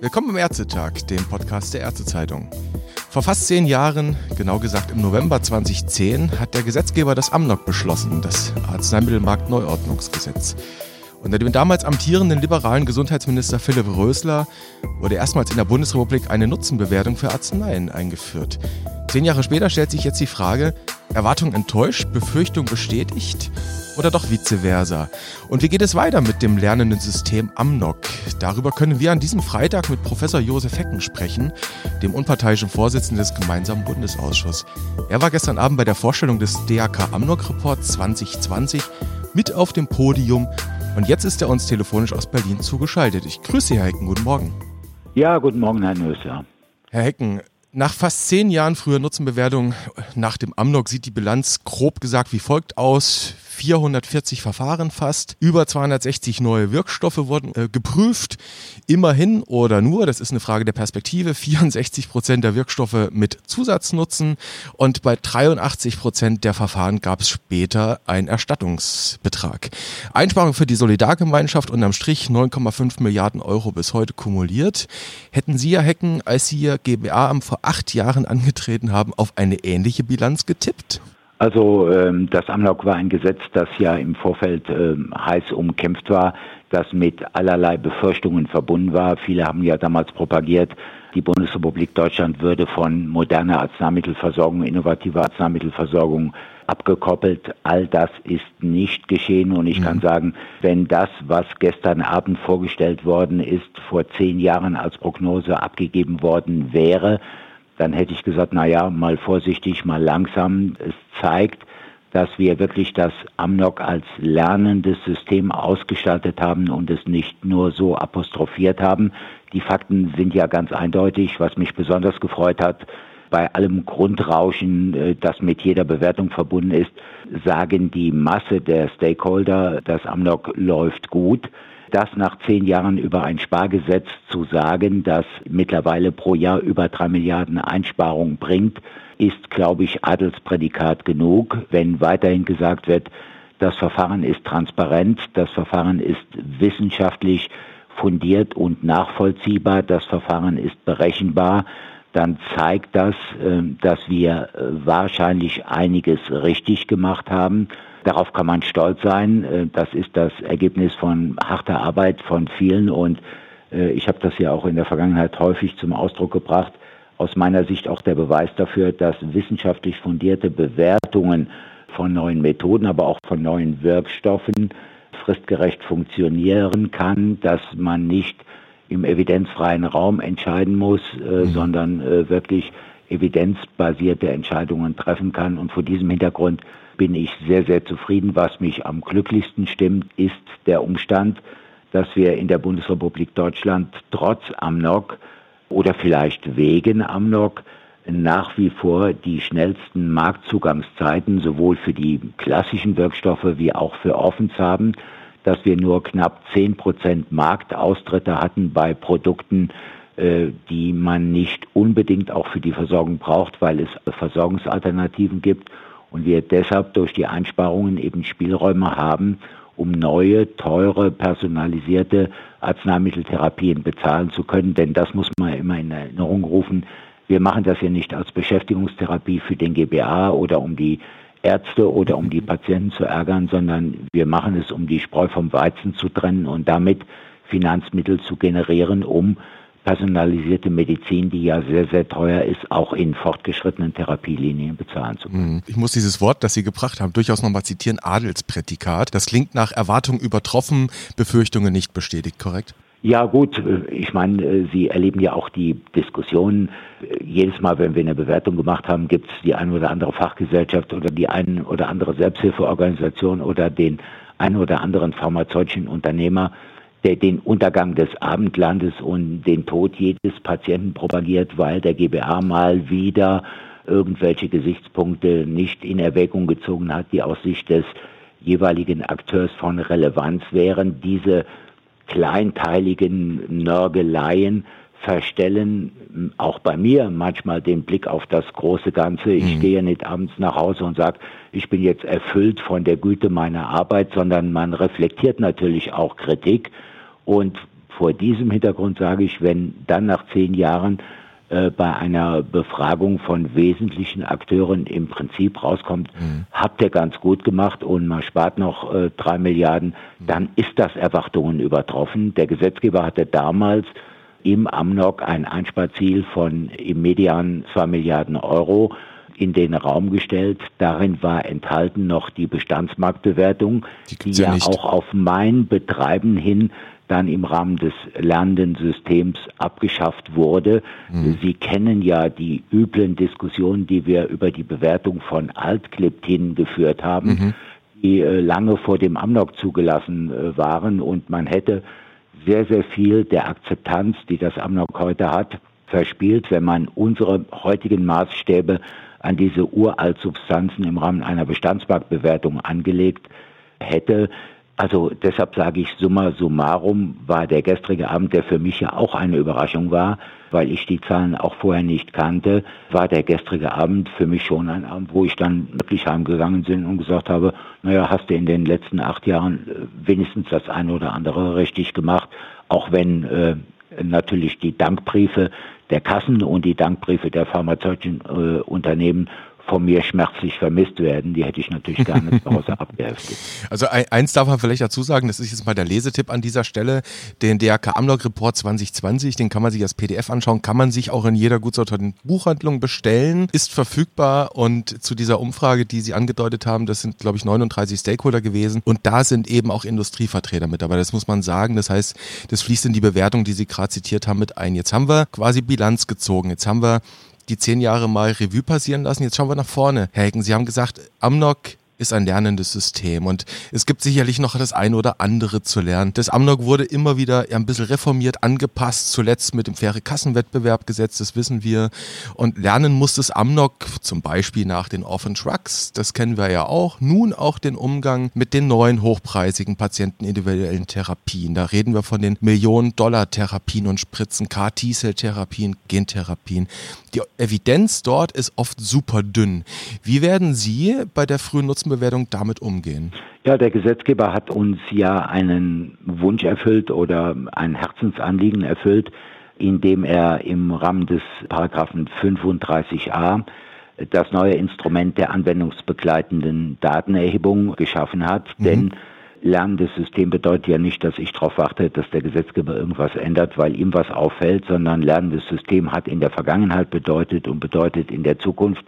Willkommen im Ärztetag, dem Podcast der Ärztezeitung. Vor fast zehn Jahren, genau gesagt im November 2010, hat der Gesetzgeber das Amnok beschlossen, das Arzneimittelmarktneuordnungsgesetz. Unter dem damals amtierenden liberalen Gesundheitsminister Philipp Rösler wurde erstmals in der Bundesrepublik eine Nutzenbewertung für Arzneien eingeführt. Zehn Jahre später stellt sich jetzt die Frage, Erwartung enttäuscht, Befürchtung bestätigt oder doch vice versa? Und wie geht es weiter mit dem lernenden System Amnok? Darüber können wir an diesem Freitag mit Professor Josef Hecken sprechen, dem unparteiischen Vorsitzenden des gemeinsamen Bundesausschusses. Er war gestern Abend bei der Vorstellung des DAK Amnok Report 2020 mit auf dem Podium und jetzt ist er uns telefonisch aus Berlin zugeschaltet. Ich grüße Sie, Herr Hecken. Guten Morgen. Ja, guten Morgen, Herr Nöser. Herr Hecken, nach fast zehn Jahren früher Nutzenbewertung nach dem Amnok sieht die Bilanz grob gesagt wie folgt aus. 440 Verfahren fast, über 260 neue Wirkstoffe wurden äh, geprüft. Immerhin oder nur, das ist eine Frage der Perspektive, 64 Prozent der Wirkstoffe mit Zusatznutzen und bei 83 Prozent der Verfahren gab es später einen Erstattungsbetrag. Einsparung für die Solidargemeinschaft unterm Strich 9,5 Milliarden Euro bis heute kumuliert. Hätten Sie, Herr Hecken, als Sie Ihr GBA-Amt vor acht Jahren angetreten haben, auf eine ähnliche Bilanz getippt? Also ähm, das Amnok war ein Gesetz, das ja im Vorfeld ähm, heiß umkämpft war, das mit allerlei Befürchtungen verbunden war. Viele haben ja damals propagiert, die Bundesrepublik Deutschland würde von moderner Arzneimittelversorgung, innovativer Arzneimittelversorgung abgekoppelt. All das ist nicht geschehen und ich mhm. kann sagen, wenn das, was gestern Abend vorgestellt worden ist, vor zehn Jahren als Prognose abgegeben worden wäre, dann hätte ich gesagt, na ja, mal vorsichtig, mal langsam. Es zeigt, dass wir wirklich das Amnok als lernendes System ausgestaltet haben und es nicht nur so apostrophiert haben. Die Fakten sind ja ganz eindeutig. Was mich besonders gefreut hat, bei allem Grundrauschen, äh, das mit jeder Bewertung verbunden ist, sagen die Masse der Stakeholder, das Amnok läuft gut das nach zehn Jahren über ein Spargesetz zu sagen, das mittlerweile pro Jahr über drei Milliarden Einsparungen bringt, ist, glaube ich, Adelsprädikat genug. Wenn weiterhin gesagt wird, das Verfahren ist transparent, das Verfahren ist wissenschaftlich fundiert und nachvollziehbar, das Verfahren ist berechenbar, dann zeigt das, äh, dass wir äh, wahrscheinlich einiges richtig gemacht haben Darauf kann man stolz sein. Äh, das ist das Ergebnis von harter Arbeit von vielen und äh, ich habe das ja auch in der Vergangenheit häufig zum Ausdruck gebracht. Aus meiner Sicht auch der Beweis dafür, dass wissenschaftlich fundierte Bewertungen von neuen Methoden, aber auch von neuen Wirkstoffen fristgerecht funktionieren kann, dass man nicht im evidenzfreien Raum entscheiden muss, äh, mhm. sondern äh, wirklich evidenzbasierte Entscheidungen treffen kann. Und vor diesem Hintergrund bin ich sehr, sehr zufrieden. Was mich am glücklichsten stimmt, ist der Umstand, dass wir in der Bundesrepublik Deutschland trotz Amnok oder vielleicht wegen Amnok nach wie vor die schnellsten Marktzugangszeiten sowohl für die klassischen Wirkstoffe wie auch für Offens haben, dass wir nur knapp 10 Prozent Marktaustritte hatten bei Produkten, äh, die man nicht unbedingt auch für die Versorgung braucht, weil es Versorgungsalternativen gibt und wir deshalb durch die Einsparungen eben Spielräume haben, um neue, teure, personalisierte Arzneimitteltherapien bezahlen zu können. Denn das muss man immer in Erinnerung rufen. Wir machen das ja nicht als Beschäftigungstherapie für den GBA oder um die Ärzte oder um die Patienten zu ärgern, sondern wir machen es, um die Spreu vom Weizen zu trennen und damit Finanzmittel zu generieren, um personalisierte Medizin, die ja sehr, sehr teuer ist, auch in fortgeschrittenen Therapielinien bezahlen zu können. Mhm. Ich muss dieses Wort, das Sie gebracht haben, durchaus nochmal zitieren, Adelsprädikat. Das klingt nach Erwartung übertroffen, Befürchtungen nicht bestätigt, korrekt? Ja gut, ich meine, Sie erleben ja auch die Diskussionen. Jedes Mal, wenn wir eine Bewertung gemacht haben, gibt es die eine oder andere Fachgesellschaft oder die eine oder andere Selbsthilfeorganisation oder den einen oder anderen pharmazeutischen Unternehmer, der den Untergang des Abendlandes und den Tod jedes Patienten propagiert, weil der GBA mal wieder irgendwelche Gesichtspunkte nicht in Erwägung gezogen hat, die aus Sicht des jeweiligen Akteurs von Relevanz wären. Diese kleinteiligen Nörgeleien verstellen auch bei mir manchmal den Blick auf das große Ganze. Ich mhm. gehe nicht abends nach Hause und sage, ich bin jetzt erfüllt von der Güte meiner Arbeit, sondern man reflektiert natürlich auch Kritik. Und vor diesem Hintergrund sage ich, wenn dann nach zehn Jahren äh, bei einer Befragung von wesentlichen Akteuren im Prinzip rauskommt, mhm. habt ihr ganz gut gemacht und man spart noch äh, drei Milliarden, mhm. dann ist das Erwartungen übertroffen. Der Gesetzgeber hatte damals im Amnok ein Einsparziel von im Median 2 Milliarden Euro in den Raum gestellt. Darin war enthalten noch die Bestandsmarktbewertung, die, die ja, ja auch auf mein Betreiben hin dann im Rahmen des lernenden Systems abgeschafft wurde. Mhm. Sie kennen ja die üblen Diskussionen, die wir über die Bewertung von Altkleptinen geführt haben, mhm. die äh, lange vor dem Amnok zugelassen äh, waren und man hätte sehr, sehr viel der Akzeptanz, die das Amnok heute hat, verspielt, wenn man unsere heutigen Maßstäbe an diese Uraltsubstanzen im Rahmen einer Bestandsmarktbewertung angelegt hätte. Also deshalb sage ich summa summarum war der gestrige Abend, der für mich ja auch eine Überraschung war, weil ich die Zahlen auch vorher nicht kannte, war der gestrige Abend für mich schon ein Abend, wo ich dann wirklich heimgegangen bin und gesagt habe, naja, hast du in den letzten acht Jahren äh, wenigstens das eine oder andere richtig gemacht, auch wenn äh, natürlich die Dankbriefe der Kassen und die Dankbriefe der pharmazeutischen äh, Unternehmen von mir schmerzlich vermisst werden. Die hätte ich natürlich gerne zu Hause abgeheftet. Also eins darf man vielleicht dazu sagen, das ist jetzt mal der Lesetipp an dieser Stelle, den DRK Amlog Report 2020, den kann man sich als PDF anschauen, kann man sich auch in jeder gut sortierten Buchhandlung bestellen, ist verfügbar und zu dieser Umfrage, die Sie angedeutet haben, das sind glaube ich 39 Stakeholder gewesen und da sind eben auch Industrievertreter mit dabei, das muss man sagen. Das heißt, das fließt in die Bewertung, die Sie gerade zitiert haben, mit ein. Jetzt haben wir quasi Bilanz gezogen. Jetzt haben wir die zehn Jahre mal Revue passieren lassen. Jetzt schauen wir nach vorne. Herr Hecken, Sie haben gesagt, Amnok ist ein lernendes System und es gibt sicherlich noch das eine oder andere zu lernen. Das Amnok wurde immer wieder ein bisschen reformiert, angepasst, zuletzt mit dem faire Kassenwettbewerbgesetz, das wissen wir. Und lernen muss das Amnok zum Beispiel nach den Orphan Trucks, das kennen wir ja auch, nun auch den Umgang mit den neuen hochpreisigen patientenindividuellen Therapien. Da reden wir von den Millionen-Dollar-Therapien und Spritzen, KT-Cell-Therapien, Gentherapien. Die Evidenz dort ist oft super dünn. Wie werden Sie bei der frühen Nutzenbewertung damit umgehen? Ja, der Gesetzgeber hat uns ja einen Wunsch erfüllt oder ein Herzensanliegen erfüllt, indem er im Rahmen des Paragraphen 35a das neue Instrument der anwendungsbegleitenden Datenerhebung geschaffen hat. Mhm. Denn Lernendes System bedeutet ja nicht, dass ich darauf warte, dass der Gesetzgeber irgendwas ändert, weil ihm was auffällt, sondern lernendes System hat in der Vergangenheit bedeutet und bedeutet in der Zukunft,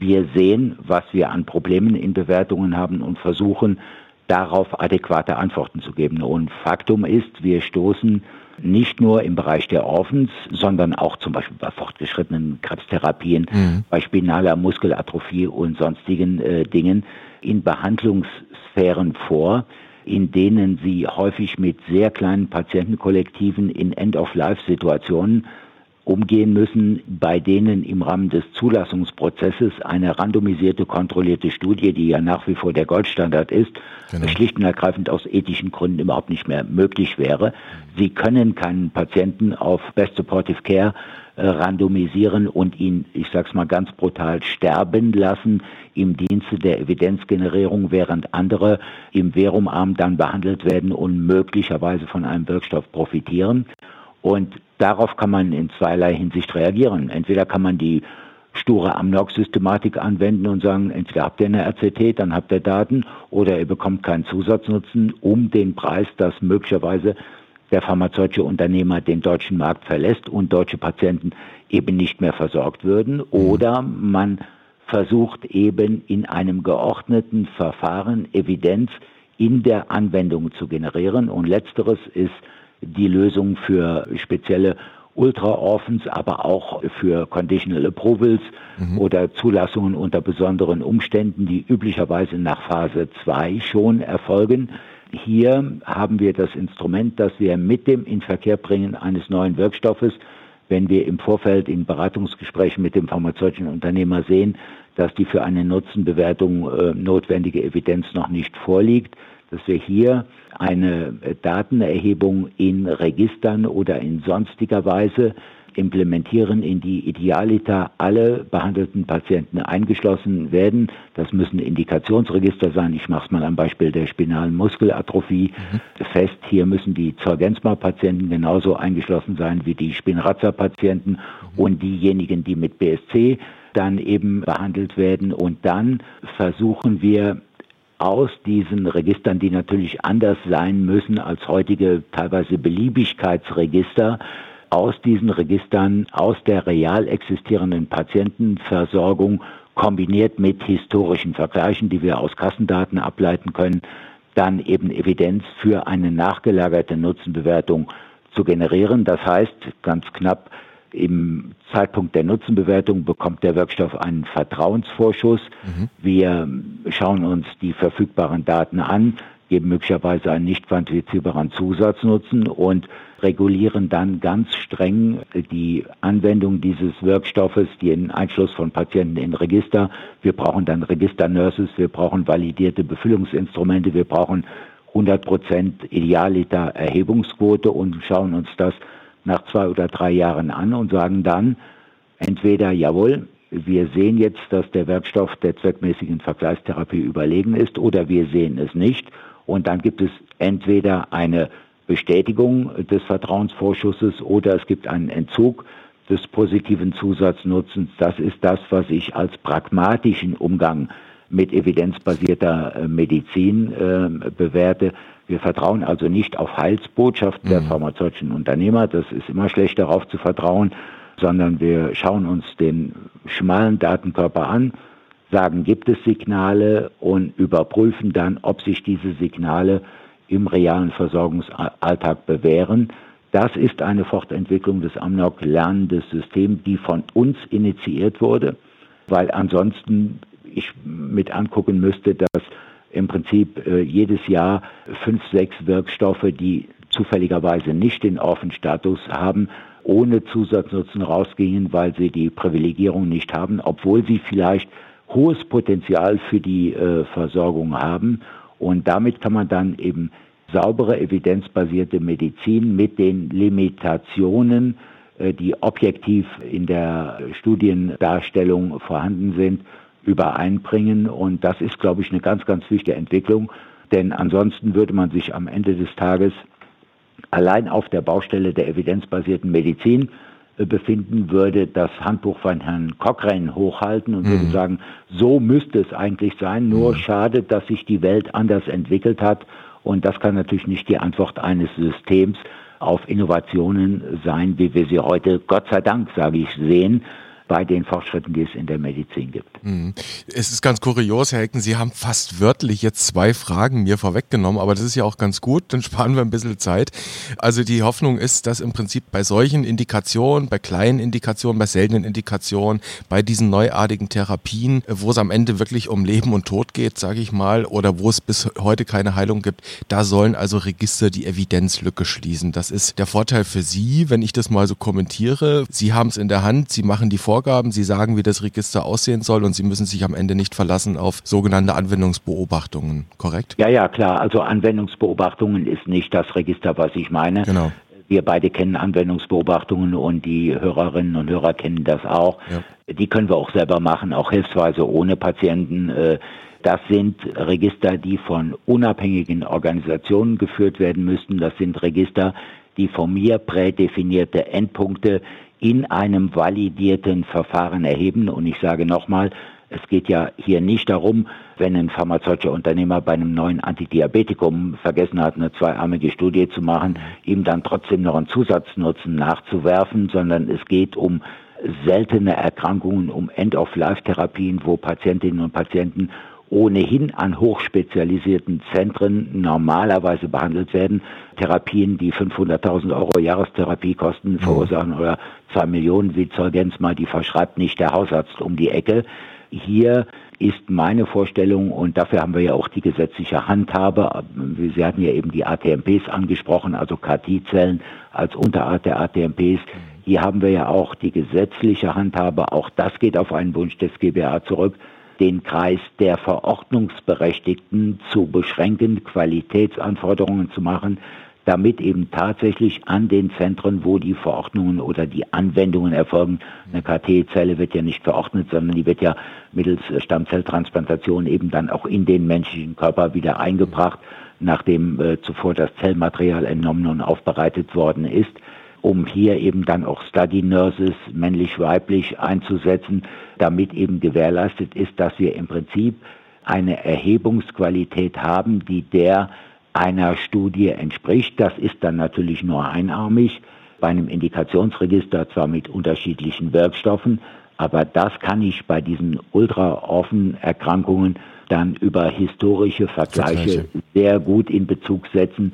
wir sehen, was wir an Problemen in Bewertungen haben und versuchen, darauf adäquate Antworten zu geben. Und Faktum ist, wir stoßen nicht nur im Bereich der Orphans, sondern auch zum Beispiel bei fortgeschrittenen Krebstherapien, mhm. bei spinaler Muskelatrophie und sonstigen äh, Dingen in Behandlungssphären vor, in denen sie häufig mit sehr kleinen Patientenkollektiven in End-of-Life-Situationen umgehen müssen, bei denen im Rahmen des Zulassungsprozesses eine randomisierte, kontrollierte Studie, die ja nach wie vor der Goldstandard ist, genau. schlicht und ergreifend aus ethischen Gründen überhaupt nicht mehr möglich wäre. Sie können keinen Patienten auf Best Supportive Care äh, randomisieren und ihn, ich sag's mal ganz brutal, sterben lassen im Dienste der Evidenzgenerierung, während andere im Verumarm dann behandelt werden und möglicherweise von einem Wirkstoff profitieren. Und darauf kann man in zweierlei Hinsicht reagieren. Entweder kann man die sture Amnok-Systematik anwenden und sagen, entweder habt ihr eine RCT, dann habt ihr Daten, oder ihr bekommt keinen Zusatznutzen um den Preis, dass möglicherweise der pharmazeutische Unternehmer den deutschen Markt verlässt und deutsche Patienten eben nicht mehr versorgt würden. Mhm. Oder man versucht eben in einem geordneten Verfahren Evidenz in der Anwendung zu generieren. Und letzteres ist die Lösung für spezielle Ultra-Orphans, aber auch für Conditional Approvals mhm. oder Zulassungen unter besonderen Umständen, die üblicherweise nach Phase 2 schon erfolgen. Hier haben wir das Instrument, dass wir mit dem Inverkehrbringen eines neuen Wirkstoffes, wenn wir im Vorfeld in Beratungsgesprächen mit dem pharmazeutischen Unternehmer sehen, dass die für eine Nutzenbewertung äh, notwendige Evidenz noch nicht vorliegt, dass wir hier eine Datenerhebung in Registern oder in sonstiger Weise implementieren, in die Idealita alle behandelten Patienten eingeschlossen werden. Das müssen Indikationsregister sein. Ich mache es mal am Beispiel der spinalen Muskelatrophie mhm. fest. Hier müssen die Zolgensma-Patienten genauso eingeschlossen sein wie die Spinraza-Patienten mhm. und diejenigen, die mit BSC dann eben behandelt werden. Und dann versuchen wir aus diesen Registern, die natürlich anders sein müssen als heutige teilweise Beliebigkeitsregister, aus diesen Registern, aus der real existierenden Patientenversorgung kombiniert mit historischen Vergleichen, die wir aus Kassendaten ableiten können, dann eben Evidenz für eine nachgelagerte Nutzenbewertung zu generieren. Das heißt, ganz knapp, im Zeitpunkt der Nutzenbewertung bekommt der Wirkstoff einen Vertrauensvorschuss. Mhm. Wir schauen uns die verfügbaren Daten an, geben möglicherweise einen nicht quantifizierbaren Zusatznutzen und regulieren dann ganz streng die Anwendung dieses Wirkstoffes, den Einschluss von Patienten in Register. Wir brauchen dann Registernurses, wir brauchen validierte Befüllungsinstrumente, wir brauchen 100 Prozent Idealliter Erhebungsquote und schauen uns das nach zwei oder drei Jahren an und sagen dann entweder, jawohl, wir sehen jetzt, dass der Wirkstoff der zweckmäßigen Vergleichstherapie überlegen ist oder wir sehen es nicht. Und dann gibt es entweder eine Bestätigung des Vertrauensvorschusses oder es gibt einen Entzug des positiven Zusatznutzens. Das ist das, was ich als pragmatischen Umgang mit evidenzbasierter äh, Medizin äh, bewerte. Wir vertrauen also nicht auf Heilsbotschaften mhm. der pharmazeutischen Unternehmer. Das ist immer schlecht darauf zu vertrauen, sondern wir schauen uns den schmalen Datenkörper an, sagen, gibt es Signale und überprüfen dann, ob sich diese Signale im realen Versorgungsalltag bewähren. Das ist eine Fortentwicklung des Amnok lernendes System, die von uns initiiert wurde, weil ansonsten ich mit angucken müsste, dass im Prinzip äh, jedes Jahr fünf, sechs Wirkstoffe, die zufälligerweise nicht den Orphan-Status haben, ohne Zusatznutzen rausgingen, weil sie die Privilegierung nicht haben, obwohl sie vielleicht hohes Potenzial für die äh, Versorgung haben. Und damit kann man dann eben saubere, evidenzbasierte Medizin mit den Limitationen, äh, die objektiv in der Studiendarstellung vorhanden sind, übereinbringen. Und das ist, glaube ich, eine ganz, ganz wichtige Entwicklung. Denn ansonsten würde man sich am Ende des Tages allein auf der Baustelle der evidenzbasierten Medizin äh, befinden, würde das Handbuch von Herrn Cochrane hochhalten und mhm. würde sagen, so müsste es eigentlich sein, nur mhm. schade, dass sich die Welt anders entwickelt hat und das kann natürlich nicht die Antwort eines Systems auf Innovationen sein, wie wir sie heute, Gott sei Dank, sage ich, sehen bei den Fortschritten, die es in der Medizin gibt. Mhm. Es ist ganz kurios, Herr Hecken, Sie haben fast wörtlich jetzt zwei Fragen mir vorweggenommen, aber das ist ja auch ganz gut, dann sparen wir ein bisschen Zeit. Also die Hoffnung ist, dass im Prinzip bei solchen Indikationen, bei kleinen Indikationen, bei seltenen Indikationen, bei diesen neuartigen Therapien, wo es am Ende wirklich um Leben und Tod geht, sage ich mal, oder wo es bis heute keine Heilung gibt, da sollen also Register die Evidenzlücke schließen. Das ist der Vorteil für Sie, wenn ich das mal so kommentiere. Sie haben es in der Hand, Sie machen die Vorgaben, Vorgaben, Sie sagen, wie das Register aussehen soll und Sie müssen sich am Ende nicht verlassen auf sogenannte Anwendungsbeobachtungen, korrekt? Ja, ja, klar. Also Anwendungsbeobachtungen ist nicht das Register, was ich meine. Genau. Wir beide kennen Anwendungsbeobachtungen und die Hörerinnen und Hörer kennen das auch. Ja. Die können wir auch selber machen, auch hilfsweise ohne Patienten. Äh, das sind Register, die von unabhängigen Organisationen geführt werden müssten. Das sind Register, die von mir prädefinierte Endpunkte in einem validierten Verfahren erheben. Und ich sage nochmal, es geht ja hier nicht darum, wenn ein pharmazeutischer Unternehmer bei einem neuen Antidiabetikum vergessen hat, eine zweiarmige Studie zu machen, ihm dann trotzdem noch einen Zusatznutzen nachzuwerfen, sondern es geht um seltene Erkrankungen, um End-of-Life-Therapien, wo Patientinnen und Patienten ohnehin an hochspezialisierten Zentren normalerweise behandelt werden. Therapien, die 500.000 Euro Jahrestherapie kosten, mhm. verursachen oder zwei Millionen, wie Zeugenz mal, die verschreibt nicht der Hausarzt um die Ecke. Hier ist meine Vorstellung, und dafür haben wir ja auch die gesetzliche Handhabe, Sie hatten ja eben die ATMPs angesprochen, also KT-Zellen als Unterart der ATMPs. Mhm. Hier haben wir ja auch die gesetzliche Handhabe, auch das geht auf einen Wunsch des GBA zurück, den Kreis der Verordnungsberechtigten zu beschränken, Qualitätsanforderungen zu machen, damit eben tatsächlich an den Zentren, wo die Verordnungen oder die Anwendungen erfolgen, eine KT-Zelle wird ja nicht verordnet, sondern die wird ja mittels Stammzelltransplantation eben dann auch in den menschlichen Körper wieder eingebracht, nachdem äh, zuvor das Zellmaterial entnommen und aufbereitet worden ist um hier eben dann auch Study Nurses männlich-weiblich einzusetzen, damit eben gewährleistet ist, dass wir im Prinzip eine Erhebungsqualität haben, die der einer Studie entspricht. Das ist dann natürlich nur einarmig bei einem Indikationsregister, zwar mit unterschiedlichen Wirkstoffen, aber das kann ich bei diesen ultra-offen Erkrankungen dann über historische Vergleiche, Vergleiche sehr gut in Bezug setzen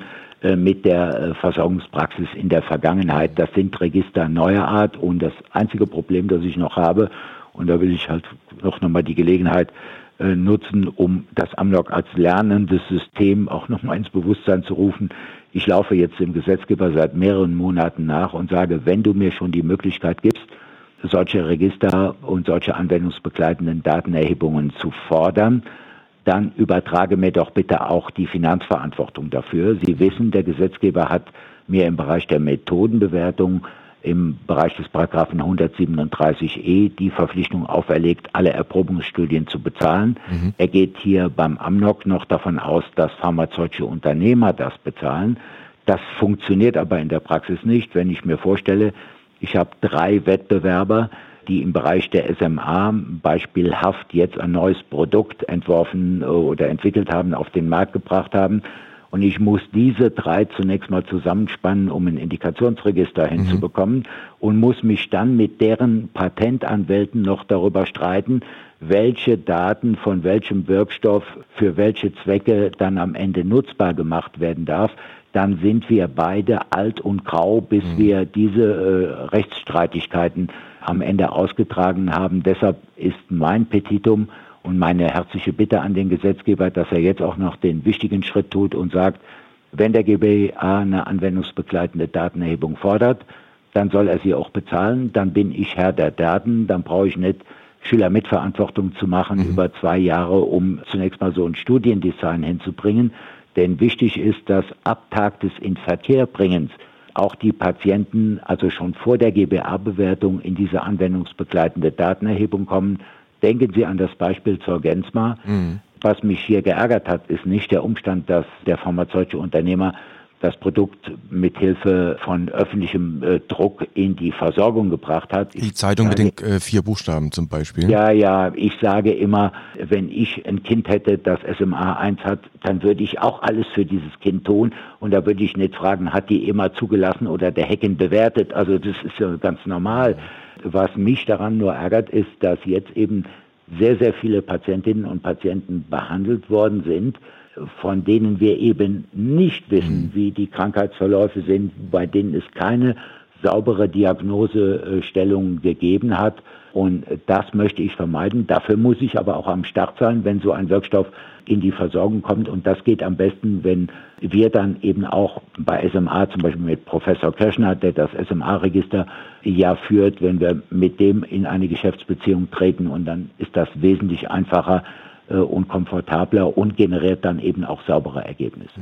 mit der äh, Versorgungspraxis in der Vergangenheit. Das sind Register neuer Art und das einzige Problem, das ich noch habe, und da will ich halt noch nochmal die Gelegenheit äh, nutzen, um das Amnok als lernendes System auch nochmal ins Bewusstsein zu rufen. Ich laufe jetzt dem Gesetzgeber seit mehreren Monaten nach und sage, wenn du mir schon die Möglichkeit gibst, solche Register und solche anwendungsbegleitenden Datenerhebungen zu fordern, dann übertrage mir doch bitte auch die Finanzverantwortung dafür. Sie wissen, der Gesetzgeber hat mir im Bereich der Methodenbewertung im Bereich des Paragraphen 137e die Verpflichtung auferlegt, alle Erprobungsstudien zu bezahlen. Mhm. Er geht hier beim Amnok noch davon aus, dass pharmazeutische Unternehmer das bezahlen. Das funktioniert aber in der Praxis nicht. Wenn ich mir vorstelle, ich habe drei Wettbewerber, die im Bereich der SMA beispielhaft jetzt ein neues Produkt entworfen äh, oder entwickelt haben, auf den Markt gebracht haben. Und ich muss diese drei zunächst mal zusammenspannen, um ein Indikationsregister mhm. hinzubekommen und muss mich dann mit deren Patentanwälten noch darüber streiten, welche Daten von welchem Wirkstoff für welche Zwecke dann am Ende nutzbar gemacht werden darf dann sind wir beide alt und grau, bis mhm. wir diese äh, Rechtsstreitigkeiten am Ende ausgetragen haben. Deshalb ist mein Petitum und meine herzliche Bitte an den Gesetzgeber, dass er jetzt auch noch den wichtigen Schritt tut und sagt, wenn der GBA eine anwendungsbegleitende Datenerhebung fordert, dann soll er sie auch bezahlen. Dann bin ich Herr der Daten. Dann brauche ich nicht Schülermitverantwortung zu machen mhm. über zwei Jahre, um zunächst mal so ein Studiendesign hinzubringen. Denn wichtig ist, dass ab Tag des Inverkehrbringens auch die Patienten also schon vor der GBA-Bewertung in diese anwendungsbegleitende Datenerhebung kommen. Denken Sie an das Beispiel zur Gensma. Mhm. Was mich hier geärgert hat, ist nicht der Umstand, dass der pharmazeutische Unternehmer das Produkt mit Hilfe von öffentlichem äh, Druck in die Versorgung gebracht hat. Die Zeitung sage, mit den äh, vier Buchstaben zum Beispiel. Ja, ja, ich sage immer, wenn ich ein Kind hätte, das SMA 1 hat, dann würde ich auch alles für dieses Kind tun und da würde ich nicht fragen, hat die immer zugelassen oder der Hecken bewertet. Also das ist ja ganz normal. Was mich daran nur ärgert, ist, dass jetzt eben sehr, sehr viele Patientinnen und Patienten behandelt worden sind, von denen wir eben nicht wissen, mhm. wie die Krankheitsverläufe sind, bei denen es keine saubere Diagnosestellung gegeben hat. Und das möchte ich vermeiden. Dafür muss ich aber auch am Start sein, wenn so ein Wirkstoff in die Versorgung kommt. Und das geht am besten, wenn wir dann eben auch bei SMA, zum Beispiel mit Professor Kirschner, der das SMA-Register ja führt, wenn wir mit dem in eine Geschäftsbeziehung treten. Und dann ist das wesentlich einfacher, und komfortabler und generiert dann eben auch saubere Ergebnisse.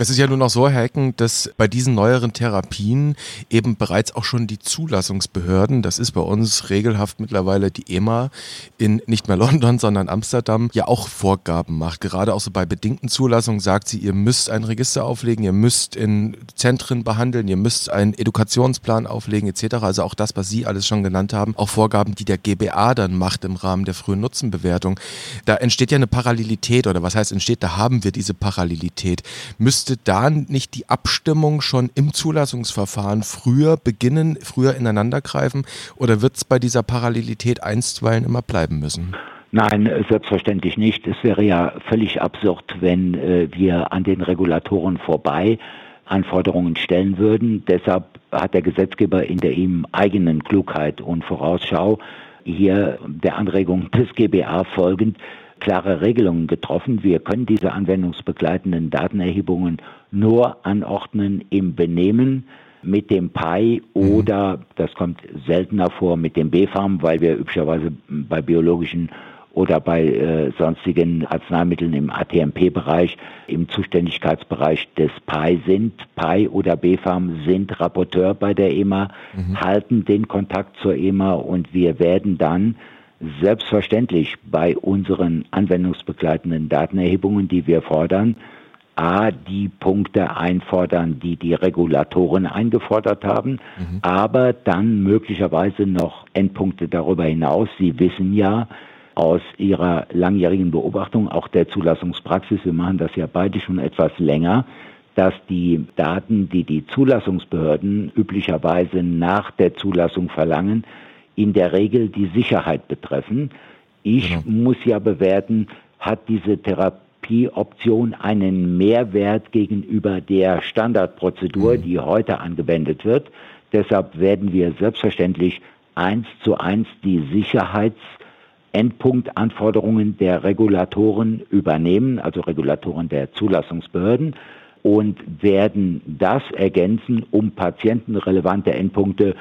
Es ist ja nur noch so, Herr Hecken, dass bei diesen neueren Therapien eben bereits auch schon die Zulassungsbehörden, das ist bei uns regelhaft mittlerweile die EMA in nicht mehr London, sondern Amsterdam, ja auch Vorgaben macht. Gerade auch so bei bedingten Zulassungen sagt sie, ihr müsst ein Register auflegen, ihr müsst in Zentren behandeln, ihr müsst einen Edukationsplan auflegen etc. Also auch das, was Sie alles schon genannt haben, auch Vorgaben, die der GBA dann macht im Rahmen der frühen Nutzenbewertung. Da entsteht ja eine Parallelität oder was heißt entsteht, da haben wir diese Parallelität. Müsste müsste da nicht die Abstimmung schon im Zulassungsverfahren früher beginnen, früher ineinandergreifen oder wird es bei dieser Parallelität einstweilen immer bleiben müssen? Nein, selbstverständlich nicht. Es wäre ja völlig absurd, wenn äh, wir an den Regulatoren vorbei Anforderungen stellen würden. Deshalb hat der Gesetzgeber in der ihm eigenen Klugheit und Vorausschau hier der Anregung des GBA folgend klare Regelungen getroffen. Wir können diese anwendungsbegleitenden Datenerhebungen nur anordnen im Benehmen mit dem PI oder, das kommt seltener vor, mit dem BFARM, weil wir üblicherweise bei biologischen oder bei äh, sonstigen Arzneimitteln im ATMP-Bereich im Zuständigkeitsbereich des PI sind. PI oder BfArM sind Rapporteur bei der EMA, mhm. halten den Kontakt zur EMA und wir werden dann selbstverständlich bei unseren anwendungsbegleitenden Datenerhebungen, die wir fordern, A, die Punkte einfordern, die die Regulatoren eingefordert haben, mhm. aber dann möglicherweise noch Endpunkte darüber hinaus. Sie wissen ja aus Ihrer langjährigen Beobachtung, auch der Zulassungspraxis, wir machen das ja beide schon etwas länger, dass die Daten, die die Zulassungsbehörden üblicherweise nach der Zulassung verlangen, in der Regel die Sicherheit betreffen. Ich genau. muss ja bewerten, hat diese Therapie Therapieoption einen Mehrwert gegenüber der Standardprozedur, mhm. die heute angewendet wird. Deshalb werden wir selbstverständlich eins zu eins die Sicherheitsendpunktanforderungen der Regulatoren übernehmen, also Regulatoren der Zulassungsbehörden und werden das ergänzen, um patientenrelevante Endpunkte,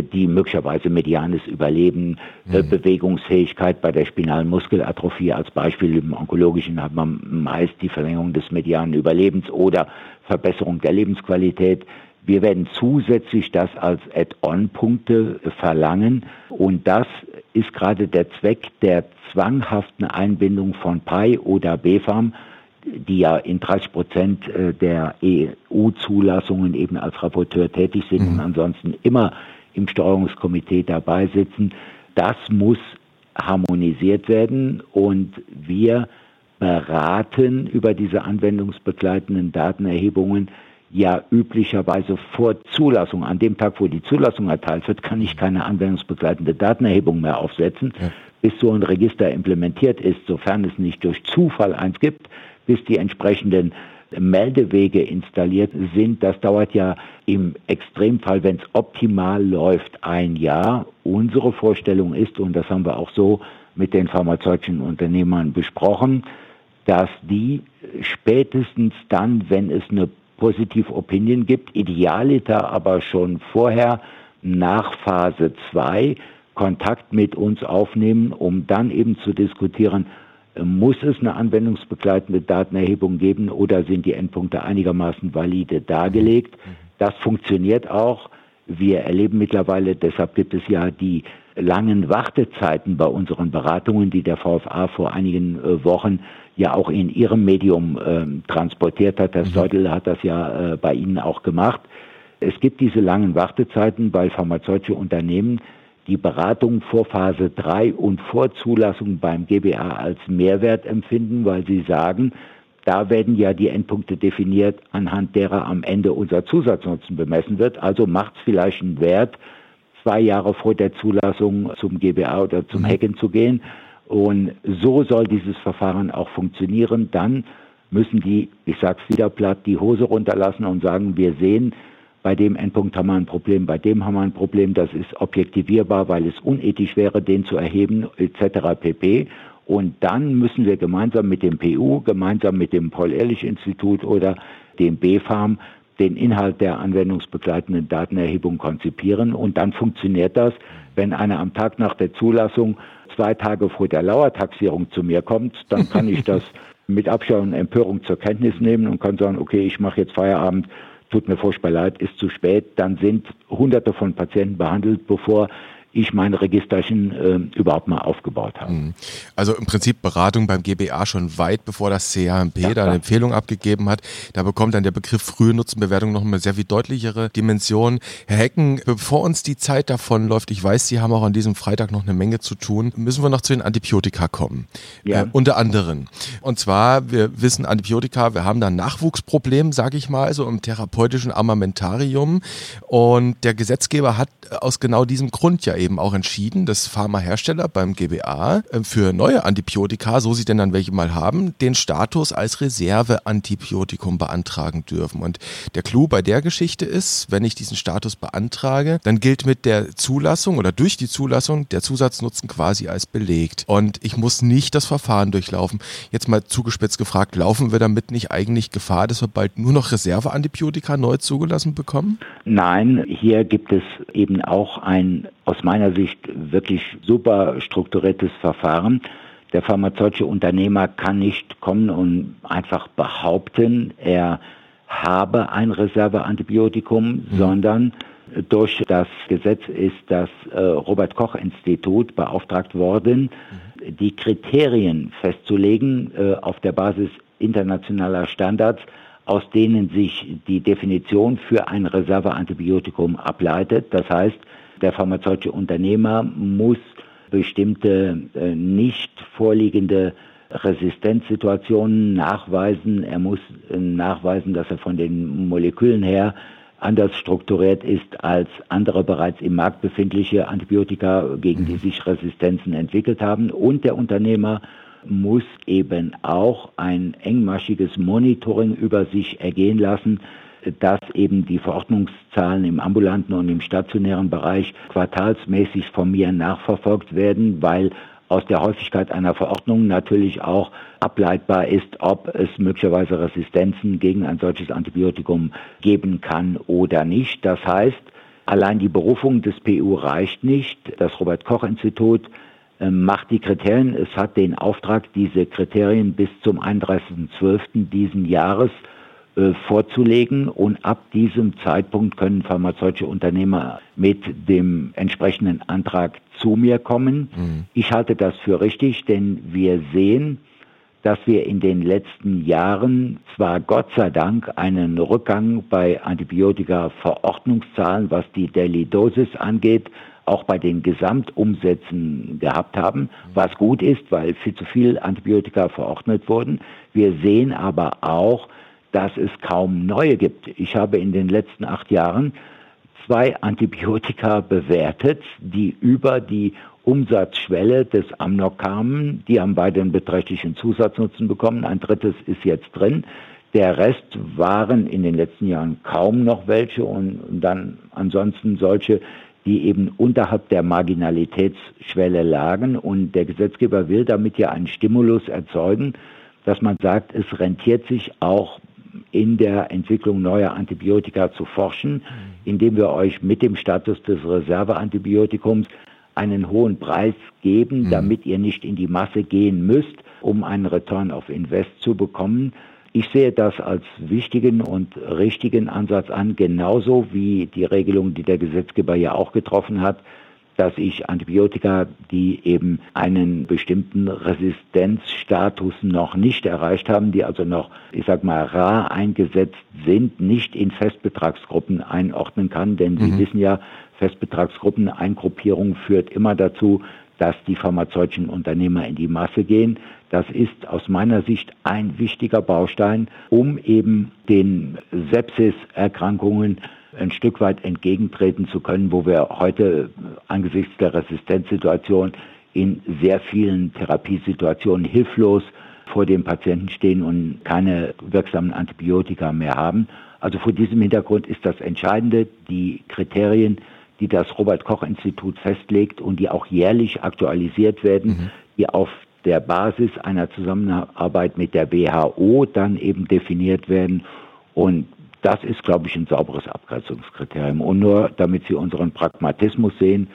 die möglicherweise medianes Überleben, äh, mhm. Bewegungsfähigkeit bei der spinalen Muskelatrophie als Beispiel im onkologischen hat man meist die Verlängerung des medianen Überlebens oder Verbesserung der Lebensqualität. Wir werden zusätzlich das als Add-on-Punkte verlangen und das ist gerade der Zweck der zwanghaften Einbindung von PI oder BFAM die ja in 30 Prozent äh, der EU-Zulassungen eben als Rapporteur tätig sind mhm. und ansonsten immer im Steuerungskomitee dabei sitzen. Das muss harmonisiert werden und wir beraten über diese anwendungsbegleitenden Datenerhebungen ja üblicherweise vor Zulassung. An dem Tag, wo die Zulassung erteilt wird, kann ich keine anwendungsbegleitende Datenerhebung mehr aufsetzen, ja. bis so ein Register implementiert ist, sofern es nicht durch Zufall eins gibt, bis die entsprechenden Meldewege installiert sind. Das dauert ja im Extremfall, wenn es optimal läuft, ein Jahr. Unsere Vorstellung ist, und das haben wir auch so mit den pharmazeutischen Unternehmern besprochen, dass die spätestens dann, wenn es eine positive Opinion gibt, idealiter aber schon vorher nach Phase 2 Kontakt mit uns aufnehmen, um dann eben zu diskutieren, muss es eine anwendungsbegleitende Datenerhebung geben oder sind die Endpunkte einigermaßen valide dargelegt? Das funktioniert auch. Wir erleben mittlerweile, deshalb gibt es ja die langen Wartezeiten bei unseren Beratungen, die der VFA vor einigen äh, Wochen ja auch in ihrem Medium äh, transportiert hat. Herr mhm. Steudel hat das ja äh, bei Ihnen auch gemacht. Es gibt diese langen Wartezeiten, weil pharmazeutische Unternehmen die Beratung vor Phase 3 und vor Zulassung beim GBA als Mehrwert empfinden, weil sie sagen, da werden ja die Endpunkte definiert, anhand derer am Ende unser Zusatznutzen bemessen wird. Also macht es vielleicht einen Wert, zwei Jahre vor der Zulassung zum GBA oder zum mhm. Hacken zu gehen. Und so soll dieses Verfahren auch funktionieren. Dann müssen die, ich sage es wieder platt, die Hose runterlassen und sagen, wir sehen, bei dem Endpunkt haben wir ein Problem, bei dem haben wir ein Problem, das ist objektivierbar, weil es unethisch wäre, den zu erheben, etc. pp. Und dann müssen wir gemeinsam mit dem PU, gemeinsam mit dem Paul-Ehrlich-Institut oder dem BfArM den Inhalt der anwendungsbegleitenden Datenerhebung konzipieren. Und dann funktioniert das, wenn einer am Tag nach der Zulassung zwei Tage vor der Lauertaxierung zu mir kommt, dann kann ich das mit Abschau und Empörung zur Kenntnis nehmen und kann sagen, okay, ich mache jetzt Feierabend tut mir furchtbar leid, ist zu spät, dann sind hunderte von Patienten behandelt, bevor ich mein Registerchen äh, überhaupt mal aufgebaut habe. Mhm. Also im Prinzip Beratung beim GBA schon weit bevor das CHMP ja, da eine Empfehlung abgegeben hat. Da bekommt dann der Begriff frühe Nutzenbewertung noch eine sehr viel deutlichere Dimension. Herr Hecken, bevor uns die Zeit davon läuft, ich weiß, Sie haben auch an diesem Freitag noch eine Menge zu tun, müssen wir noch zu den Antibiotika kommen. Ja. Äh, unter anderem. Und zwar, wir wissen Antibiotika, wir haben da ein Nachwuchsproblem, sage ich mal, so im therapeutischen Armamentarium. Und der Gesetzgeber hat aus genau diesem Grund ja eben auch entschieden, dass Pharmahersteller beim GBA äh, für neue Antibiotika, so sie denn dann welche mal haben, den Status als Reserveantibiotikum beantragen dürfen. Und der Clou bei der Geschichte ist, wenn ich diesen Status beantrage, dann gilt mit der Zulassung oder durch die Zulassung der Zusatznutzen quasi als belegt. Und ich muss nicht das Verfahren durchlaufen. Jetzt mal zugespitzt gefragt, laufen wir damit nicht eigentlich Gefahr, dass wir bald nur noch Reserveantibiotika neu zugelassen bekommen? Nein, hier gibt es eben auch ein aus meiner Sicht wirklich super strukturiertes Verfahren. Der pharmazeutische Unternehmer kann nicht kommen und einfach behaupten, er habe ein Reserveantibiotikum, mhm. sondern durch das Gesetz ist das äh, Robert Koch Institut beauftragt worden, mhm. die Kriterien festzulegen äh, auf der Basis internationaler Standards, aus denen sich die Definition für ein Reserveantibiotikum ableitet. Das heißt, der pharmazeutische Unternehmer muss bestimmte äh, nicht vorliegende Resistenzsituationen nachweisen. Er muss äh, nachweisen, dass er von den Molekülen her anders strukturiert ist als andere bereits im Markt befindliche Antibiotika, gegen die mhm. sich Resistenzen entwickelt haben. Und der Unternehmer muss eben auch ein engmaschiges Monitoring über sich ergehen lassen, dass eben die Verordnungszahlen im ambulanten und im stationären Bereich quartalsmäßig von mir nachverfolgt werden, weil aus der Häufigkeit einer Verordnung natürlich auch ableitbar ist, ob es möglicherweise Resistenzen gegen ein solches Antibiotikum geben kann oder nicht. Das heißt, allein die Berufung des PU reicht nicht. Das Robert Koch Institut ähm, macht die Kriterien. Es hat den Auftrag, diese Kriterien bis zum 31.12. diesen Jahres vorzulegen und ab diesem Zeitpunkt können pharmazeutische Unternehmer mit dem entsprechenden Antrag zu mir kommen. Mhm. Ich halte das für richtig, denn wir sehen, dass wir in den letzten Jahren zwar Gott sei Dank einen Rückgang bei Antibiotika-Verordnungszahlen, was die Daily Dosis angeht, auch bei den Gesamtumsätzen gehabt haben, was gut ist, weil viel zu viel Antibiotika verordnet wurden. Wir sehen aber auch, dass es kaum neue gibt. Ich habe in den letzten acht Jahren zwei Antibiotika bewertet, die über die Umsatzschwelle des Amnok kamen. Die haben beide einen beträchtlichen Zusatznutzen bekommen. Ein drittes ist jetzt drin. Der Rest waren in den letzten Jahren kaum noch welche und dann ansonsten solche, die eben unterhalb der Marginalitätsschwelle lagen. Und der Gesetzgeber will damit ja einen Stimulus erzeugen, dass man sagt, es rentiert sich auch in der Entwicklung neuer Antibiotika zu forschen, mhm. indem wir euch mit dem Status des Reserveantibiotikums einen hohen Preis geben, mhm. damit ihr nicht in die Masse gehen müsst, um einen Return of Invest zu bekommen, ich sehe das als wichtigen und richtigen Ansatz an, genauso wie die Regelung, die der Gesetzgeber ja auch getroffen hat, dass ich Antibiotika, die eben einen bestimmten Resistenzstatus noch nicht erreicht haben, die also noch, ich sag mal, rar eingesetzt sind, nicht in Festbetragsgruppen einordnen kann, denn mhm. Sie wissen ja, Festbetragsgruppen, Eingruppierung führt immer dazu, dass die pharmazeutischen Unternehmer in die Masse gehen. Das ist aus meiner Sicht ein wichtiger Baustein, um eben den Sepsis-Erkrankungen ein Stück weit entgegentreten zu können, wo wir heute angesichts der Resistenzsituation in sehr vielen Therapiesituationen hilflos vor dem Patienten stehen und keine wirksamen Antibiotika mehr haben. Also vor diesem Hintergrund ist das Entscheidende, die Kriterien, die das Robert Koch Institut festlegt und die auch jährlich aktualisiert werden, mhm. die auf der Basis einer Zusammenarbeit mit der WHO dann eben definiert werden. Und das ist, glaube ich, ein sauberes Abgrenzungskriterium. Und nur damit Sie unseren Pragmatismus sehen,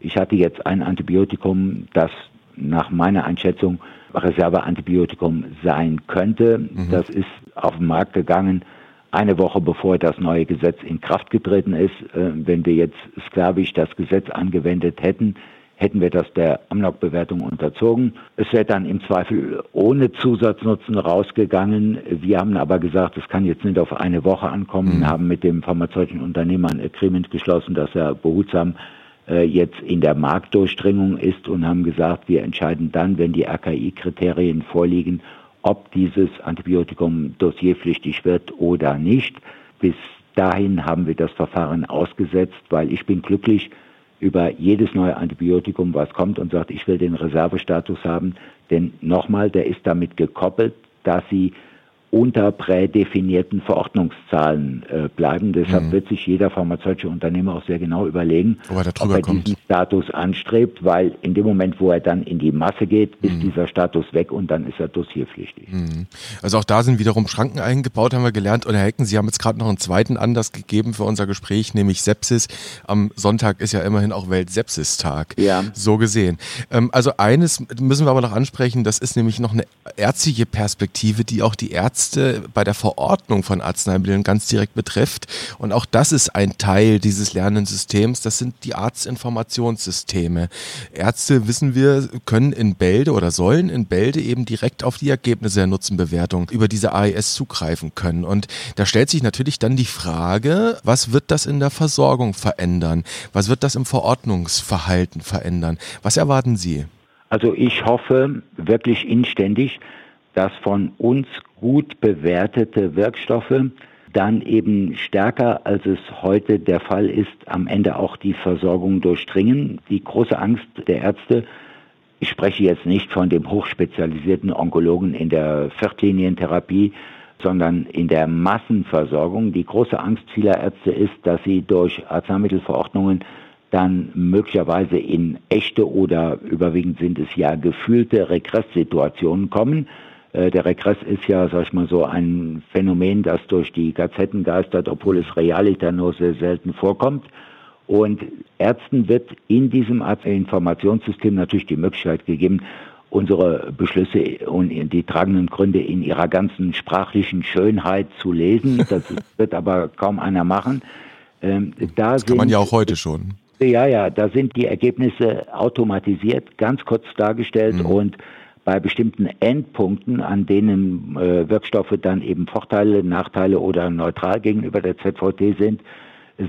ich hatte jetzt ein Antibiotikum, das nach meiner Einschätzung Reserveantibiotikum sein könnte. Mhm. Das ist auf den Markt gegangen eine Woche bevor das neue Gesetz in Kraft getreten ist. Äh, wenn wir jetzt sklavisch das Gesetz angewendet hätten, hätten wir das der Amnok-Bewertung unterzogen. Es wäre dann im Zweifel ohne Zusatznutzen rausgegangen. Wir haben aber gesagt, es kann jetzt nicht auf eine Woche ankommen, mhm. haben mit dem pharmazeutischen Unternehmer ein Agreement geschlossen, dass er behutsam äh, jetzt in der Marktdurchdringung ist und haben gesagt, wir entscheiden dann, wenn die RKI-Kriterien vorliegen, ob dieses Antibiotikum dossierpflichtig wird oder nicht. Bis dahin haben wir das Verfahren ausgesetzt, weil ich bin glücklich über jedes neue Antibiotikum, was kommt und sagt, ich will den Reservestatus haben. Denn nochmal, der ist damit gekoppelt, dass sie unter prädefinierten Verordnungszahlen äh, bleiben. Deshalb mhm. wird sich jeder pharmazeutische Unternehmer auch sehr genau überlegen, ob er, ob er diesen Status anstrebt, weil in dem Moment, wo er dann in die Masse geht, ist mhm. dieser Status weg und dann ist er dossierpflichtig. Mhm. Also auch da sind wiederum Schranken eingebaut, haben wir gelernt. Und Herr Hecken, Sie haben jetzt gerade noch einen zweiten Anlass gegeben für unser Gespräch, nämlich Sepsis. Am Sonntag ist ja immerhin auch Weltsepsistag. Ja. So gesehen. Ähm, also eines müssen wir aber noch ansprechen, das ist nämlich noch eine ärztliche Perspektive, die auch die Ärzte bei der Verordnung von Arzneimitteln ganz direkt betrifft. Und auch das ist ein Teil dieses Lernensystems. Das sind die Arztinformationen Informationssysteme. Ärzte, wissen wir, können in Bälde oder sollen in Bälde eben direkt auf die Ergebnisse der Nutzenbewertung über diese AES zugreifen können. Und da stellt sich natürlich dann die Frage, was wird das in der Versorgung verändern? Was wird das im Verordnungsverhalten verändern? Was erwarten Sie? Also ich hoffe wirklich inständig, dass von uns gut bewertete Wirkstoffe dann eben stärker, als es heute der Fall ist, am Ende auch die Versorgung durchdringen. Die große Angst der Ärzte, ich spreche jetzt nicht von dem hochspezialisierten Onkologen in der Viertlinientherapie, sondern in der Massenversorgung. Die große Angst vieler Ärzte ist, dass sie durch Arzneimittelverordnungen dann möglicherweise in echte oder überwiegend sind es ja gefühlte Regresssituationen kommen der Regress ist ja, sag ich mal so, ein Phänomen, das durch die Gazetten geistert, obwohl es realiter nur sehr selten vorkommt. Und Ärzten wird in diesem Informationssystem natürlich die Möglichkeit gegeben, unsere Beschlüsse und die tragenden Gründe in ihrer ganzen sprachlichen Schönheit zu lesen. Das wird aber kaum einer machen. Ähm, da das kann man ja auch heute schon. Ja, ja, da sind die Ergebnisse automatisiert, ganz kurz dargestellt mhm. und bei bestimmten Endpunkten, an denen äh, Wirkstoffe dann eben Vorteile, Nachteile oder neutral gegenüber der ZVT sind,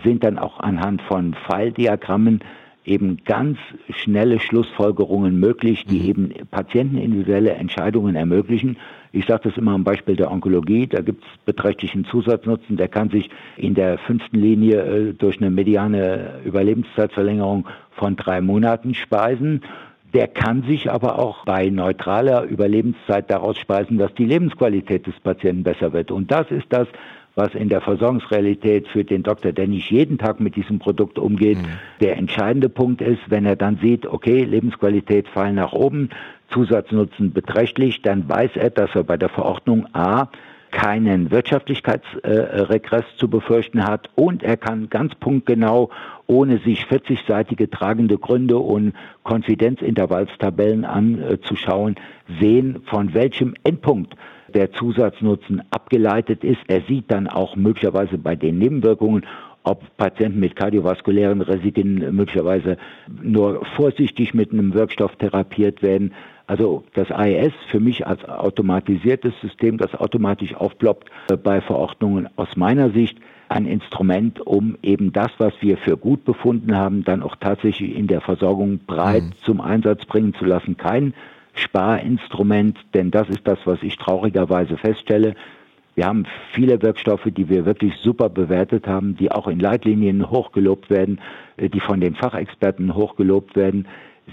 sind dann auch anhand von Pfeildiagrammen eben ganz schnelle Schlussfolgerungen möglich, die mhm. eben patientenindividuelle Entscheidungen ermöglichen. Ich sage das immer am Beispiel der Onkologie, da gibt es beträchtlichen Zusatznutzen, der kann sich in der fünften Linie äh, durch eine mediane Überlebenszeitverlängerung von drei Monaten speisen der kann sich aber auch bei neutraler Überlebenszeit daraus speisen, dass die Lebensqualität des Patienten besser wird. Und das ist das, was in der Versorgungsrealität für den Doktor, der nicht jeden Tag mit diesem Produkt umgeht, mhm. der entscheidende Punkt ist, wenn er dann sieht, okay, Lebensqualität fallen nach oben, Zusatznutzen beträchtlich, dann weiß er, dass er bei der Verordnung A keinen Wirtschaftlichkeitsregress zu befürchten hat und er kann ganz punktgenau, ohne sich 40-seitige tragende Gründe und Konfidenzintervallstabellen anzuschauen, sehen, von welchem Endpunkt der Zusatznutzen abgeleitet ist. Er sieht dann auch möglicherweise bei den Nebenwirkungen, ob Patienten mit kardiovaskulären Risiken möglicherweise nur vorsichtig mit einem Wirkstoff therapiert werden. Also das AES für mich als automatisiertes System, das automatisch aufploppt äh, bei Verordnungen aus meiner Sicht ein Instrument, um eben das, was wir für gut befunden haben, dann auch tatsächlich in der Versorgung breit mhm. zum Einsatz bringen zu lassen. Kein Sparinstrument, denn das ist das, was ich traurigerweise feststelle. Wir haben viele Wirkstoffe, die wir wirklich super bewertet haben, die auch in Leitlinien hochgelobt werden, äh, die von den Fachexperten hochgelobt werden.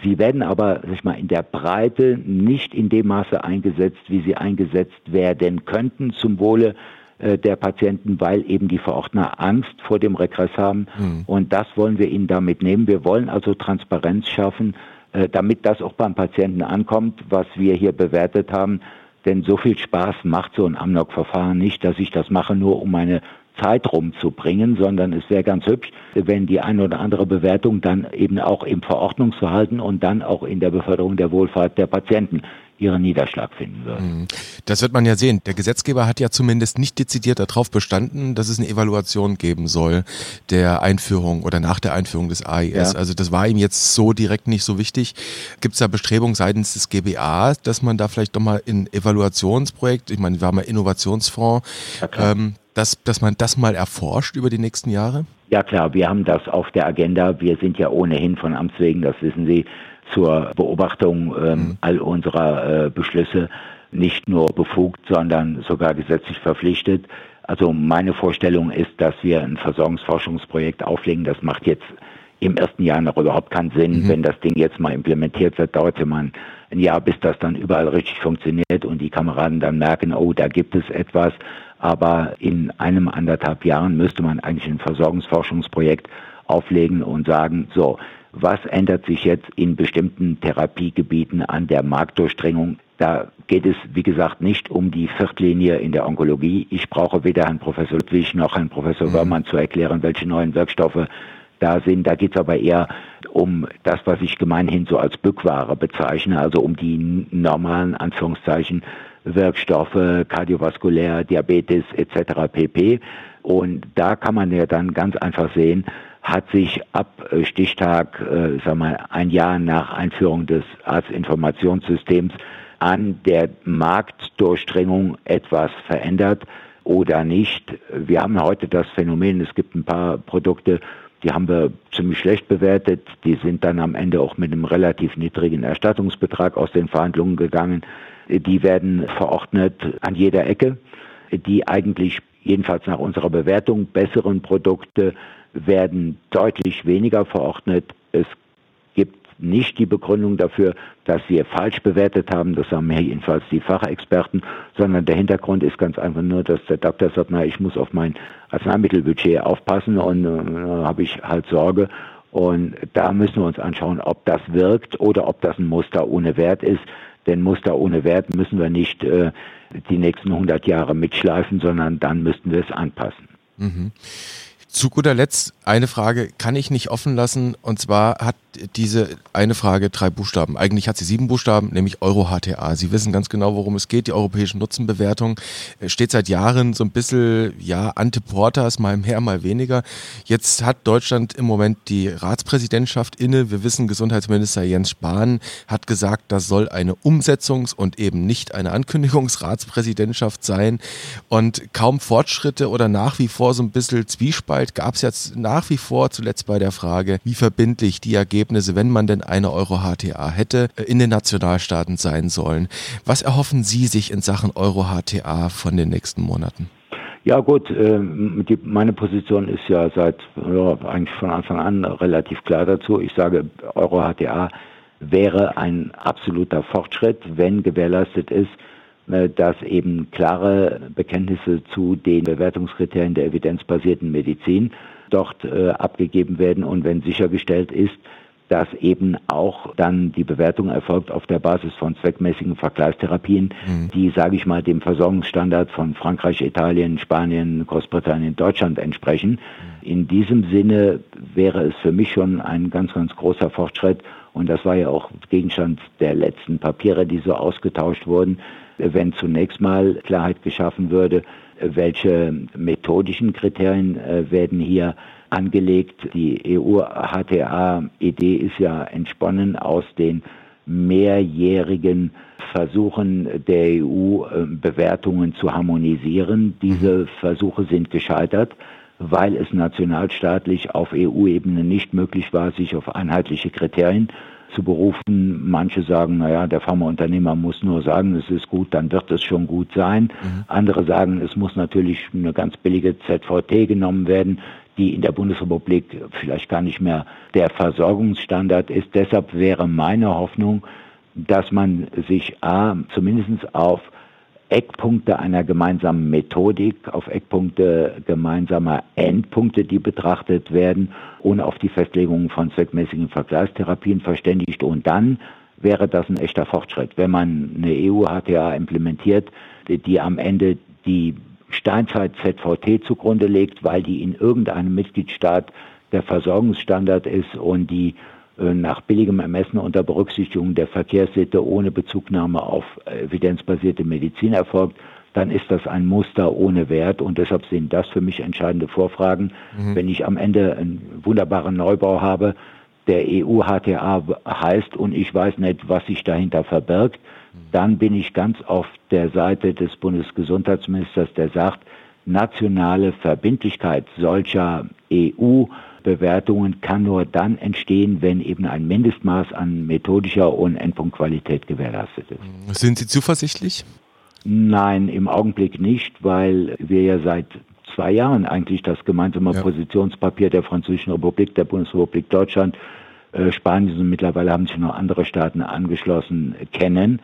Sie werden aber sag ich mal, in der Breite nicht in dem Maße eingesetzt, wie sie eingesetzt werden könnten zum Wohle äh, der Patienten, weil eben die Verordner Angst vor dem Regress haben. Mhm. Und das wollen wir ihnen damit nehmen. Wir wollen also Transparenz schaffen, äh, damit das auch beim Patienten ankommt, was wir hier bewertet haben. Denn so viel Spaß macht so ein Amnok-Verfahren nicht, dass ich das mache, nur um meine Zeit rumzubringen, sondern es wäre ganz hübsch, wenn die eine oder andere Bewertung dann eben auch im Verordnungsverhalten und dann auch in der Beförderung der Wohlfahrt der Patienten ihren Niederschlag finden wird. Mhm. Das wird man ja sehen. Der Gesetzgeber hat ja zumindest nicht dezidiert darauf bestanden, dass es eine Evaluation geben soll der Einführung oder nach der Einführung des AIS. Ja. Also das war ihm jetzt so direkt nicht so wichtig. Gibt es da Bestrebungen seitens des GBA, dass man da vielleicht doch mal in Evaluationsprojekt, ich meine, wir haben ja Innovationsfonds, ja, ähm, dass, dass man das mal erforscht über die nächsten Jahre? Ja klar, wir haben das auf der Agenda. Wir sind ja ohnehin von Amts wegen, das wissen Sie, zur Beobachtung ähm, mhm. all unserer äh, Beschlüsse nicht nur befugt, sondern sogar gesetzlich verpflichtet. Also meine Vorstellung ist, dass wir ein Versorgungsforschungsprojekt auflegen. Das macht jetzt im ersten Jahr noch überhaupt keinen Sinn. Mhm. Wenn das Ding jetzt mal implementiert wird, dauert ja mal ein Jahr, bis das dann überall richtig funktioniert und die Kameraden dann merken, oh, da gibt es etwas. Aber in einem anderthalb Jahren müsste man eigentlich ein Versorgungsforschungsprojekt auflegen und sagen, so, was ändert sich jetzt in bestimmten Therapiegebieten an der Marktdurchdringung. Da geht es, wie gesagt, nicht um die Viertlinie in der Onkologie. Ich brauche weder Herrn Professor Ludwig noch Herrn Professor mhm. Wörmann zu erklären, welche neuen Wirkstoffe da sind. Da geht es aber eher um das, was ich gemeinhin so als Bückware bezeichne, also um die normalen Anführungszeichen Wirkstoffe, kardiovaskulär, Diabetes etc. pp. Und da kann man ja dann ganz einfach sehen, hat sich ab äh, Stichtag, äh, sagen wir, ein Jahr nach Einführung des Arztinformationssystems an der Marktdurchdringung etwas verändert oder nicht. Wir haben heute das Phänomen, es gibt ein paar Produkte, die haben wir ziemlich schlecht bewertet. Die sind dann am Ende auch mit einem relativ niedrigen Erstattungsbetrag aus den Verhandlungen gegangen. Die werden verordnet an jeder Ecke. Die eigentlich, jedenfalls nach unserer Bewertung, besseren Produkte werden deutlich weniger verordnet. Es gibt nicht die Begründung dafür, dass wir falsch bewertet haben, das sagen mir jedenfalls die Fachexperten, sondern der Hintergrund ist ganz einfach nur, dass der Doktor sagt, na, ich muss auf mein Arzneimittelbudget aufpassen und äh, habe ich halt Sorge. Und da müssen wir uns anschauen, ob das wirkt oder ob das ein Muster ohne Wert ist. Denn Muster ohne Wert müssen wir nicht äh, die nächsten 100 Jahre mitschleifen, sondern dann müssten wir es anpassen. Mhm. Zu guter Letzt eine Frage kann ich nicht offen lassen. Und zwar hat diese eine Frage drei Buchstaben. Eigentlich hat sie sieben Buchstaben, nämlich Euro-HTA. Sie wissen ganz genau, worum es geht. Die europäische Nutzenbewertung äh, steht seit Jahren so ein bisschen, ja, ante Portas, mal mehr, mal weniger. Jetzt hat Deutschland im Moment die Ratspräsidentschaft inne. Wir wissen, Gesundheitsminister Jens Spahn hat gesagt, das soll eine Umsetzungs- und eben nicht eine Ankündigungsratspräsidentschaft sein. Und kaum Fortschritte oder nach wie vor so ein bisschen Zwiespalt gab es jetzt nach wie vor, zuletzt bei der Frage, wie verbindlich die Ergebnisse, wenn man denn eine Euro-HTA hätte, äh, in den Nationalstaaten sein sollen. Was erhoffen Sie sich in Sachen Euro-HTA von den nächsten Monaten? Ja gut, äh, die, meine Position ist ja seit ja, eigentlich von Anfang an relativ klar dazu. Ich sage, Euro-HTA wäre ein absoluter Fortschritt, wenn gewährleistet ist, dass eben klare Bekenntnisse zu den Bewertungskriterien der evidenzbasierten Medizin dort äh, abgegeben werden und wenn sichergestellt ist, dass eben auch dann die Bewertung erfolgt auf der Basis von zweckmäßigen Vergleichstherapien, mhm. die, sage ich mal, dem Versorgungsstandard von Frankreich, Italien, Spanien, Großbritannien, Deutschland entsprechen. Mhm. In diesem Sinne wäre es für mich schon ein ganz, ganz großer Fortschritt und das war ja auch Gegenstand der letzten Papiere, die so ausgetauscht wurden, wenn zunächst mal Klarheit geschaffen würde, welche methodischen Kriterien äh, werden hier angelegt. Die EU-HTA-Idee ist ja entsponnen aus den mehrjährigen Versuchen der EU, äh, Bewertungen zu harmonisieren. Diese mhm. Versuche sind gescheitert, weil es nationalstaatlich auf EU-Ebene nicht möglich war, sich auf einheitliche Kriterien zu berufen. Manche sagen, naja, der Pharmaunternehmer muss nur sagen, es ist gut, dann wird es schon gut sein. Mhm. Andere sagen, es muss natürlich eine ganz billige ZVT genommen werden, die in der Bundesrepublik vielleicht gar nicht mehr der Versorgungsstandard ist. Deshalb wäre meine Hoffnung, dass man sich A, zumindest auf Eckpunkte einer gemeinsamen Methodik, auf Eckpunkte gemeinsamer Endpunkte, die betrachtet werden, ohne auf die Festlegung von zweckmäßigen Vergleichstherapien verständigt. Und dann wäre das ein echter Fortschritt, wenn man eine EU-HTA implementiert, die am Ende die Steinzeit-ZVT zugrunde legt, weil die in irgendeinem Mitgliedstaat der Versorgungsstandard ist und die nach billigem Ermessen unter Berücksichtigung der Verkehrssitte ohne Bezugnahme auf evidenzbasierte Medizin erfolgt, dann ist das ein Muster ohne Wert und deshalb sind das für mich entscheidende Vorfragen. Mhm. Wenn ich am Ende einen wunderbaren Neubau habe, der EU-HTA heißt und ich weiß nicht, was sich dahinter verbirgt, mhm. dann bin ich ganz auf der Seite des Bundesgesundheitsministers, der sagt, nationale Verbindlichkeit solcher EU Bewertungen kann nur dann entstehen, wenn eben ein Mindestmaß an methodischer und Endpunktqualität gewährleistet ist. Sind Sie zuversichtlich? Nein, im Augenblick nicht, weil wir ja seit zwei Jahren eigentlich das gemeinsame ja. Positionspapier der Französischen Republik, der Bundesrepublik Deutschland, äh, Spanien und mittlerweile haben sich noch andere Staaten angeschlossen, kennen.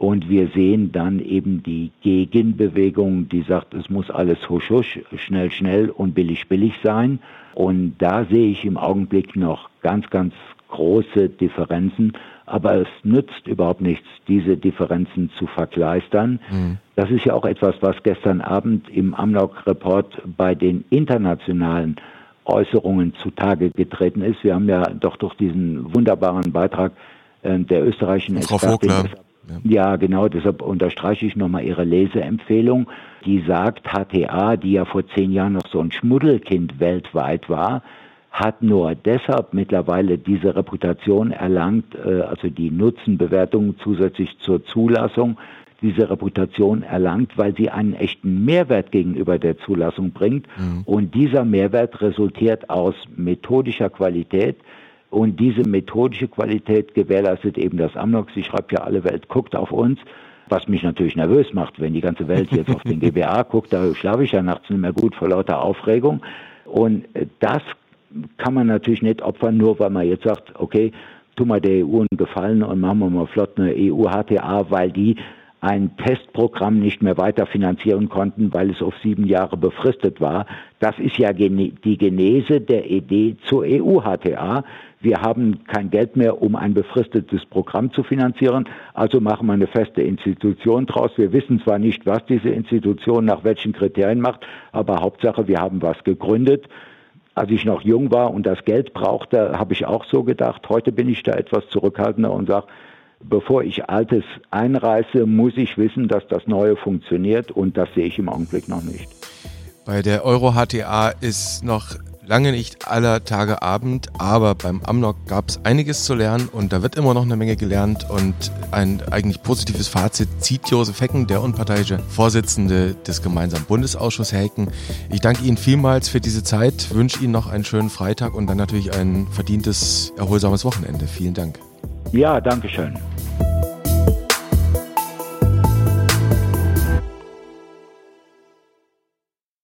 Und wir sehen dann eben die Gegenbewegung, die sagt, es muss alles husch husch, schnell schnell und billig billig sein. Und da sehe ich im Augenblick noch ganz, ganz große Differenzen, aber es nützt überhaupt nichts, diese Differenzen zu verkleistern. Mhm. Das ist ja auch etwas, was gestern Abend im Amnok-Report bei den internationalen Äußerungen zutage getreten ist. Wir haben ja doch durch diesen wunderbaren Beitrag äh, der österreichischen Vogler. Ja. genau, deshalb unterstreiche ich nochmal Ihre Leseempfehlung. Die sagt, HTA, die ja vor zehn Jahren noch so ein Schmuddelkind weltweit war, hat nur deshalb mittlerweile diese Reputation erlangt, äh, also die Nutzenbewertung zusätzlich zur Zulassung, diese Reputation erlangt, weil sie einen echten Mehrwert gegenüber der Zulassung bringt. Mhm. Und dieser Mehrwert resultiert aus methodischer Qualität. Und diese methodische Qualität gewährleistet eben das Amnox. Ich schreibe ja, alle Welt guckt auf uns. Was mich natürlich nervös macht, wenn die ganze Welt jetzt auf den GBA guckt, da schlafe ich ja nachts nicht mehr gut vor lauter Aufregung. Und das kann man natürlich nicht opfern, nur weil man jetzt sagt, okay, tu mal der EU einen Gefallen und machen wir mal flott eine EU-HTA, weil die ein Testprogramm nicht mehr weiter finanzieren konnten, weil es auf sieben Jahre befristet war. Das ist ja die Genese der Idee zur EU-HTA. Wir haben kein Geld mehr, um ein befristetes Programm zu finanzieren, also machen wir eine feste Institution draus. Wir wissen zwar nicht, was diese Institution nach welchen Kriterien macht, aber Hauptsache, wir haben was gegründet als ich noch jung war und das Geld brauchte, habe ich auch so gedacht. Heute bin ich da etwas zurückhaltender und sage, bevor ich Altes einreiße, muss ich wissen, dass das Neue funktioniert und das sehe ich im Augenblick noch nicht. Bei der Euro HTA ist noch lange nicht aller Tage Abend, aber beim Amnok gab es einiges zu lernen und da wird immer noch eine Menge gelernt und ein eigentlich positives Fazit zieht Josef Hecken, der unparteiische Vorsitzende des gemeinsamen Bundesausschusses Hecken. Ich danke Ihnen vielmals für diese Zeit, wünsche Ihnen noch einen schönen Freitag und dann natürlich ein verdientes, erholsames Wochenende. Vielen Dank. Ja, danke schön.